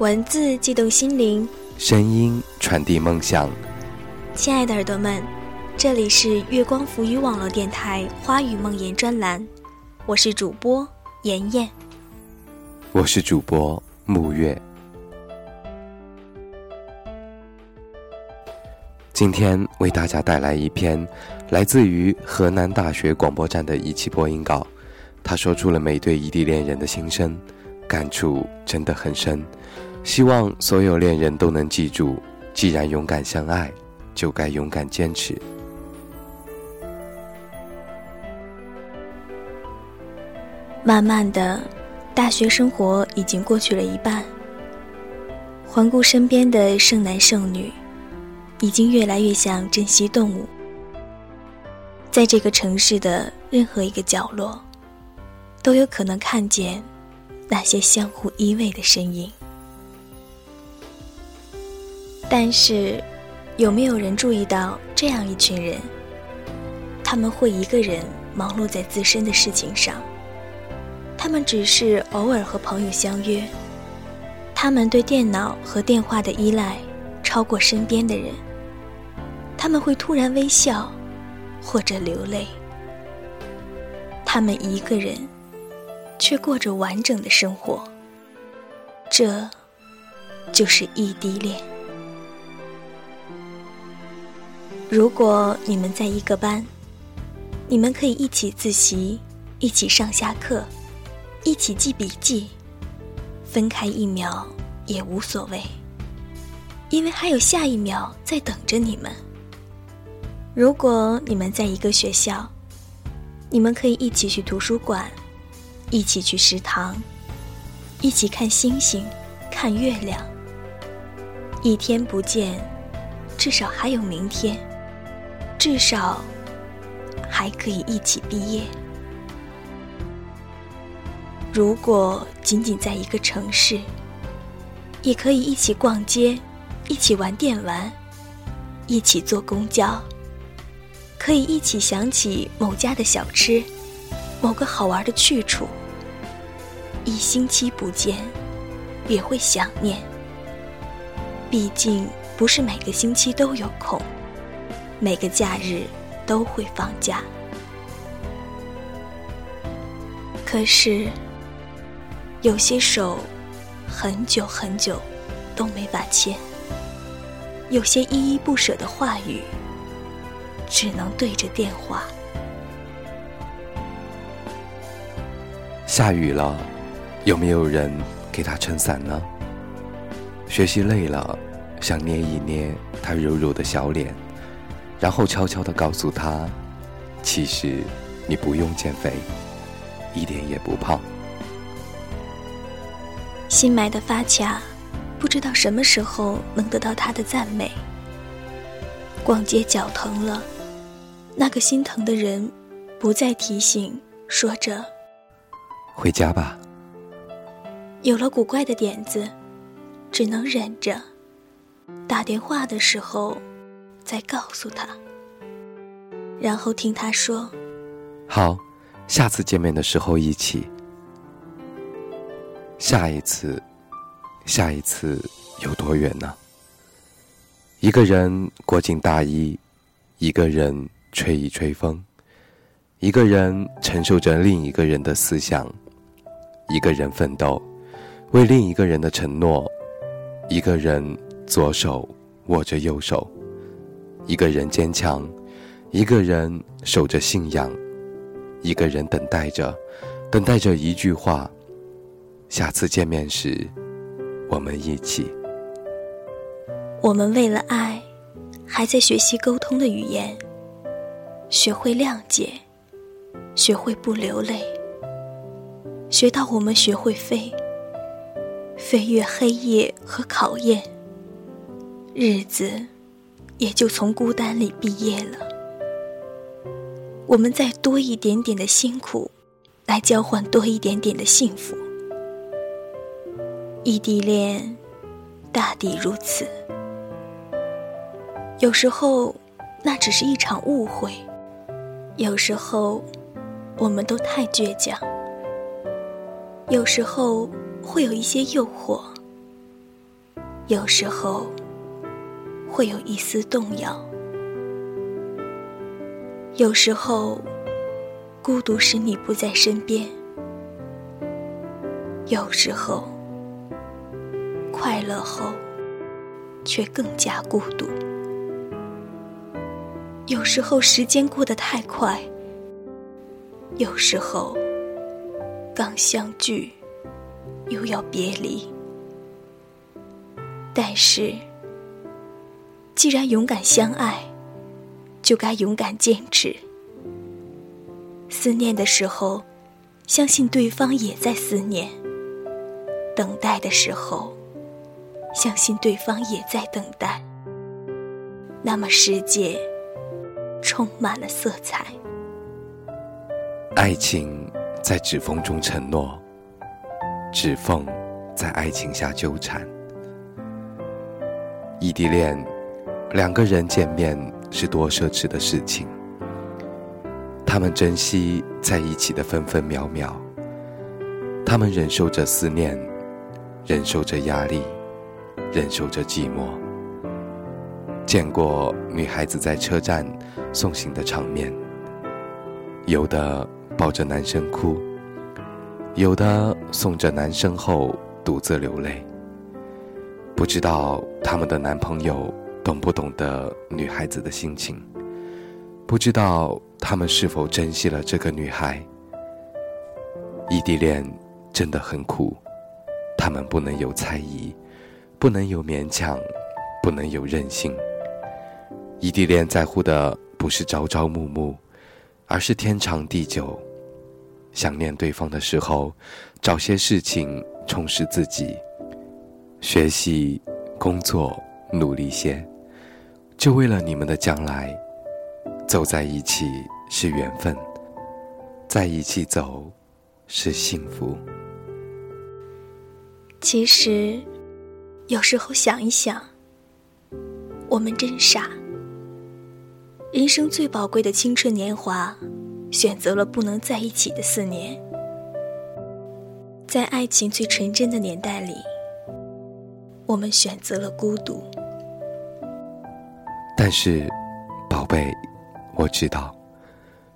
文字悸动心灵，声音传递梦想。亲爱的耳朵们，这里是月光浮语网络电台《花语梦言》专栏，我是主播妍妍，我是主播木月。今天为大家带来一篇来自于河南大学广播站的一期播音稿，他说出了每对异地恋人的心声，感触真的很深。希望所有恋人都能记住：既然勇敢相爱，就该勇敢坚持。慢慢的，大学生活已经过去了一半。环顾身边的剩男剩女，已经越来越像珍稀动物。在这个城市的任何一个角落，都有可能看见那些相互依偎的身影。但是，有没有人注意到这样一群人？他们会一个人忙碌在自身的事情上，他们只是偶尔和朋友相约，他们对电脑和电话的依赖超过身边的人，他们会突然微笑，或者流泪，他们一个人，却过着完整的生活。这，就是异地恋。如果你们在一个班，你们可以一起自习，一起上下课，一起记笔记，分开一秒也无所谓，因为还有下一秒在等着你们。如果你们在一个学校，你们可以一起去图书馆，一起去食堂，一起看星星，看月亮。一天不见，至少还有明天。至少还可以一起毕业。如果仅仅在一个城市，也可以一起逛街，一起玩电玩，一起坐公交，可以一起想起某家的小吃，某个好玩的去处。一星期不见，也会想念。毕竟不是每个星期都有空。每个假日都会放假，可是有些手很久很久都没法牵，有些依依不舍的话语只能对着电话。下雨了，有没有人给他撑伞呢？学习累了，想捏一捏他柔柔的小脸。然后悄悄地告诉他：“其实你不用减肥，一点也不胖。”新买的发卡，不知道什么时候能得到他的赞美。逛街脚疼了，那个心疼的人不再提醒，说着：“回家吧。”有了古怪的点子，只能忍着。打电话的时候。再告诉他，然后听他说：“好，下次见面的时候一起。下一次，下一次有多远呢？一个人裹紧大衣，一个人吹一吹风，一个人承受着另一个人的思想，一个人奋斗，为另一个人的承诺，一个人左手握着右手。”一个人坚强，一个人守着信仰，一个人等待着，等待着一句话。下次见面时，我们一起。我们为了爱，还在学习沟通的语言，学会谅解，学会不流泪，学到我们学会飞，飞越黑夜和考验，日子。也就从孤单里毕业了。我们再多一点点的辛苦，来交换多一点点的幸福。异地恋，大抵如此。有时候，那只是一场误会；有时候，我们都太倔强；有时候，会有一些诱惑；有时候会有一丝动摇，有时候孤独使你不在身边，有时候快乐后却更加孤独。有时候时间过得太快，有时候刚相聚又要别离。但是，既然勇敢相爱，就该勇敢坚持。思念的时候，相信对方也在思念；等待的时候，相信对方也在等待。那么世界充满了色彩。爱情在指缝中承诺，指缝在爱情下纠缠。异地恋，两个人见面是多奢侈的事情。他们珍惜在一起的分分秒秒，他们忍受着思念，忍受着压力，忍受着寂寞。见过女孩子在车站送行的场面，有的抱着男生哭，有的送着男生后独自流泪。不知道他们的男朋友懂不懂得女孩子的心情，不知道他们是否珍惜了这个女孩。异地恋真的很苦，他们不能有猜疑，不能有勉强，不能有任性。异地恋在乎的不是朝朝暮暮，而是天长地久。想念对方的时候，找些事情充实自己。学习、工作，努力些，就为了你们的将来。走在一起是缘分，在一起走是幸福。其实，有时候想一想，我们真傻。人生最宝贵的青春年华，选择了不能在一起的四年，在爱情最纯真的年代里。我们选择了孤独，但是，宝贝，我知道，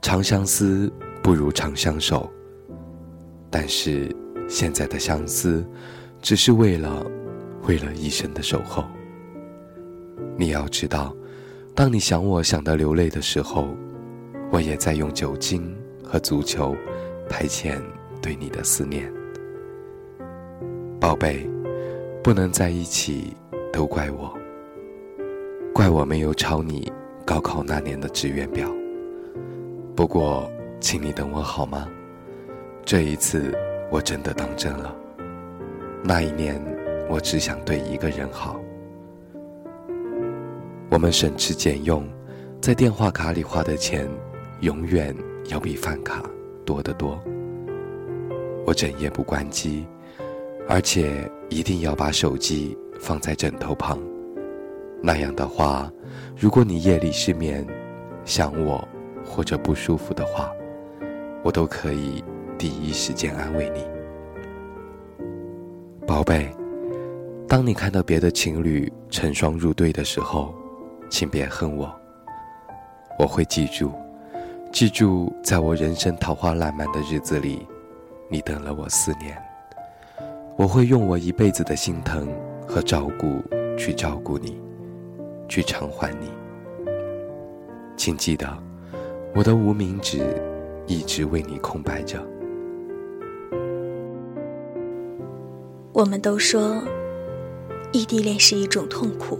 长相思不如长相守。但是，现在的相思，只是为了，为了一生的守候。你要知道，当你想我想的流泪的时候，我也在用酒精和足球，排遣对你的思念，宝贝。不能在一起，都怪我。怪我没有抄你高考那年的志愿表。不过，请你等我好吗？这一次我真的当真了。那一年，我只想对一个人好。我们省吃俭用，在电话卡里花的钱，永远要比饭卡多得多。我整夜不关机。而且一定要把手机放在枕头旁，那样的话，如果你夜里失眠、想我或者不舒服的话，我都可以第一时间安慰你。宝贝，当你看到别的情侣成双入对的时候，请别恨我，我会记住，记住在我人生桃花烂漫的日子里，你等了我四年。我会用我一辈子的心疼和照顾去照顾你，去偿还你。请记得，我的无名指一直为你空白着。我们都说，异地恋是一种痛苦。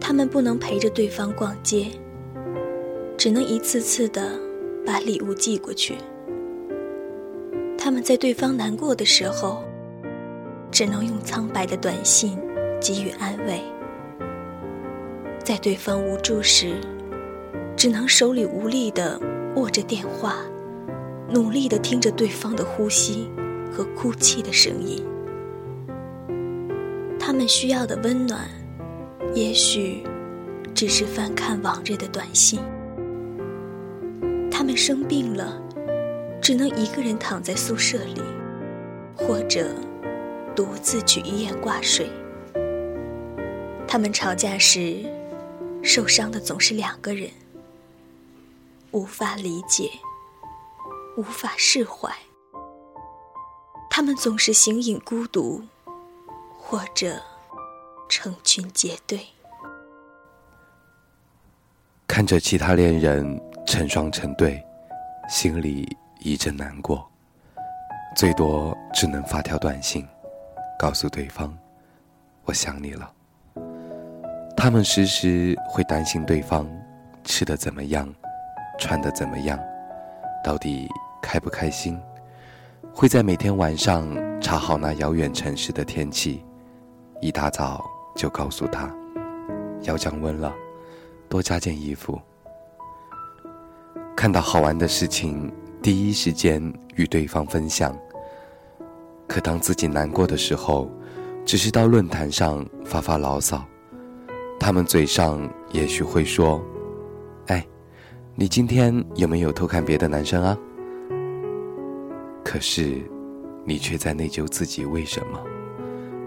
他们不能陪着对方逛街，只能一次次的把礼物寄过去。他们在对方难过的时候，只能用苍白的短信给予安慰；在对方无助时，只能手里无力的握着电话，努力的听着对方的呼吸和哭泣的声音。他们需要的温暖，也许只是翻看往日的短信。他们生病了。只能一个人躺在宿舍里，或者独自去医院挂水。他们吵架时，受伤的总是两个人，无法理解，无法释怀。他们总是形影孤独，或者成群结队。看着其他恋人成双成对，心里一阵难过，最多只能发条短信，告诉对方：“我想你了。”他们时时会担心对方吃的怎么样，穿的怎么样，到底开不开心。会在每天晚上查好那遥远城市的天气，一大早就告诉他要降温了，多加件衣服。看到好玩的事情，第一时间与对方分享。可当自己难过的时候，只是到论坛上发发牢骚。他们嘴上也许会说：“哎，你今天有没有偷看别的男生啊？”可是，你却在内疚自己为什么？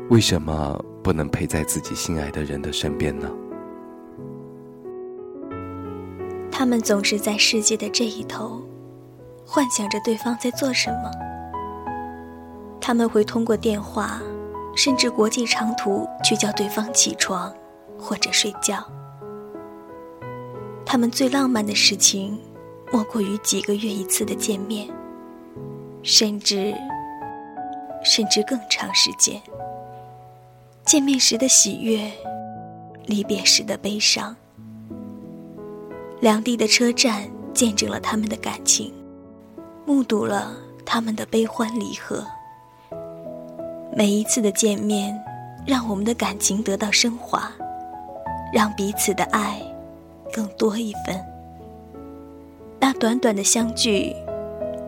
为什么不能陪在自己心爱的人的身边呢？他们总是在世界的这一头，幻想着对方在做什么。他们会通过电话，甚至国际长途去叫对方起床或者睡觉。他们最浪漫的事情，莫过于几个月一次的见面。甚至，甚至更长时间。见面时的喜悦，离别时的悲伤。两地的车站见证了他们的感情，目睹了他们的悲欢离合。每一次的见面，让我们的感情得到升华，让彼此的爱更多一分。那短短的相聚。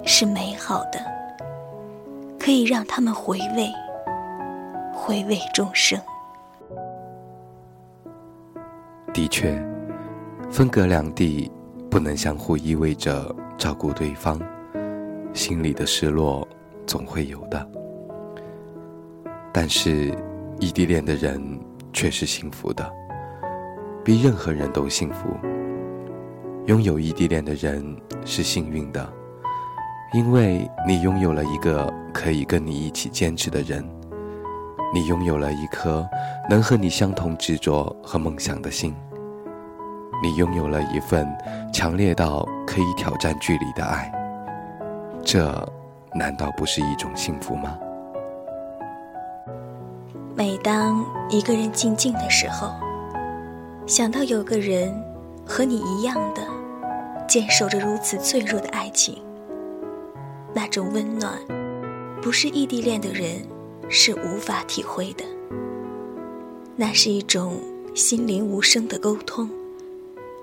是美好的，可以让他们回味，回味终生。的确，分隔两地，不能相互依偎着照顾对方，心里的失落总会有的。但是，异地恋的人却是幸福的，比任何人都幸福。拥有异地恋的人是幸运的。因为你拥有了一个可以跟你一起坚持的人，你拥有了一颗能和你相同执着和梦想的心，你拥有了一份强烈到可以挑战距离的爱，这难道不是一种幸福吗？每当一个人静静的时候，想到有个人和你一样的坚守着如此脆弱的爱情。那种温暖，不是异地恋的人是无法体会的。那是一种心灵无声的沟通，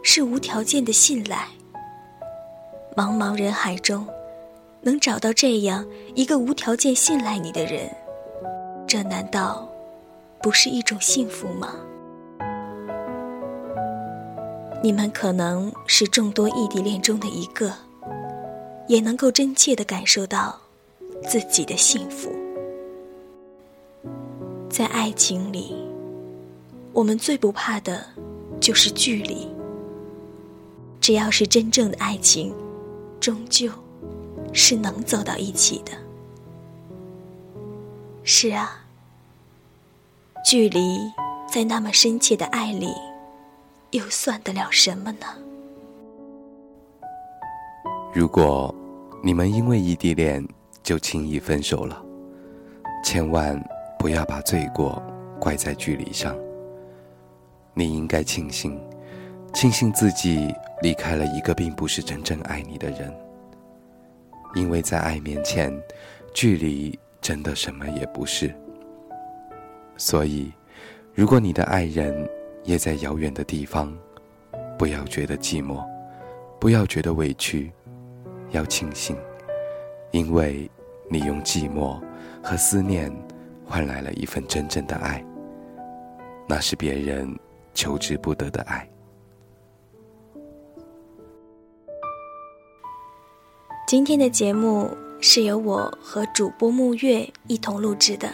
是无条件的信赖。茫茫人海中，能找到这样一个无条件信赖你的人，这难道不是一种幸福吗？你们可能是众多异地恋中的一个。也能够真切的感受到自己的幸福。在爱情里，我们最不怕的就是距离。只要是真正的爱情，终究是能走到一起的。是啊，距离在那么深切的爱里，又算得了什么呢？如果。你们因为异地恋就轻易分手了，千万不要把罪过怪在距离上。你应该庆幸，庆幸自己离开了一个并不是真正爱你的人。因为在爱面前，距离真的什么也不是。所以，如果你的爱人也在遥远的地方，不要觉得寂寞，不要觉得委屈。要庆幸，因为你用寂寞和思念换来了一份真正的爱，那是别人求之不得的爱。今天的节目是由我和主播木月一同录制的。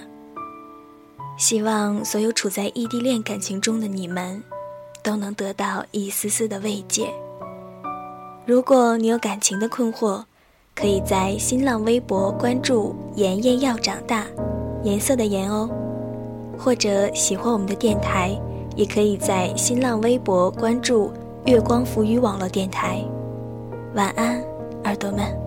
希望所有处在异地恋感情中的你们，都能得到一丝丝的慰藉。如果你有感情的困惑，可以在新浪微博关注“妍妍要长大”，颜色的颜哦。或者喜欢我们的电台，也可以在新浪微博关注“月光浮语网络电台”。晚安，耳朵们。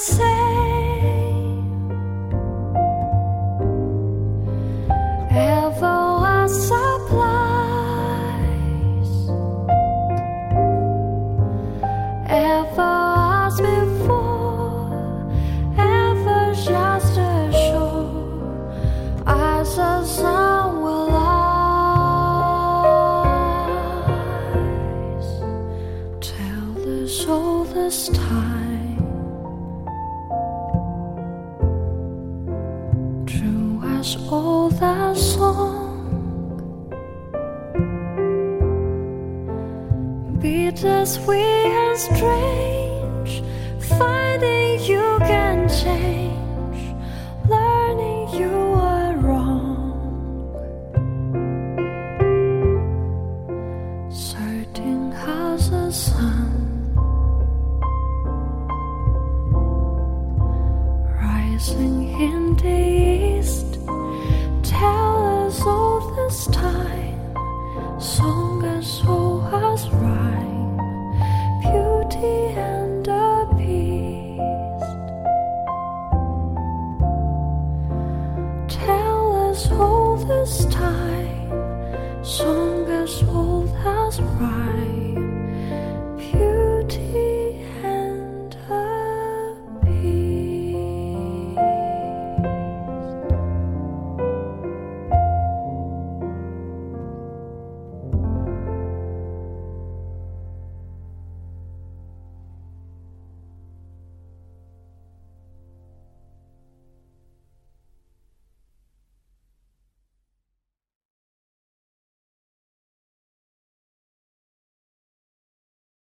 say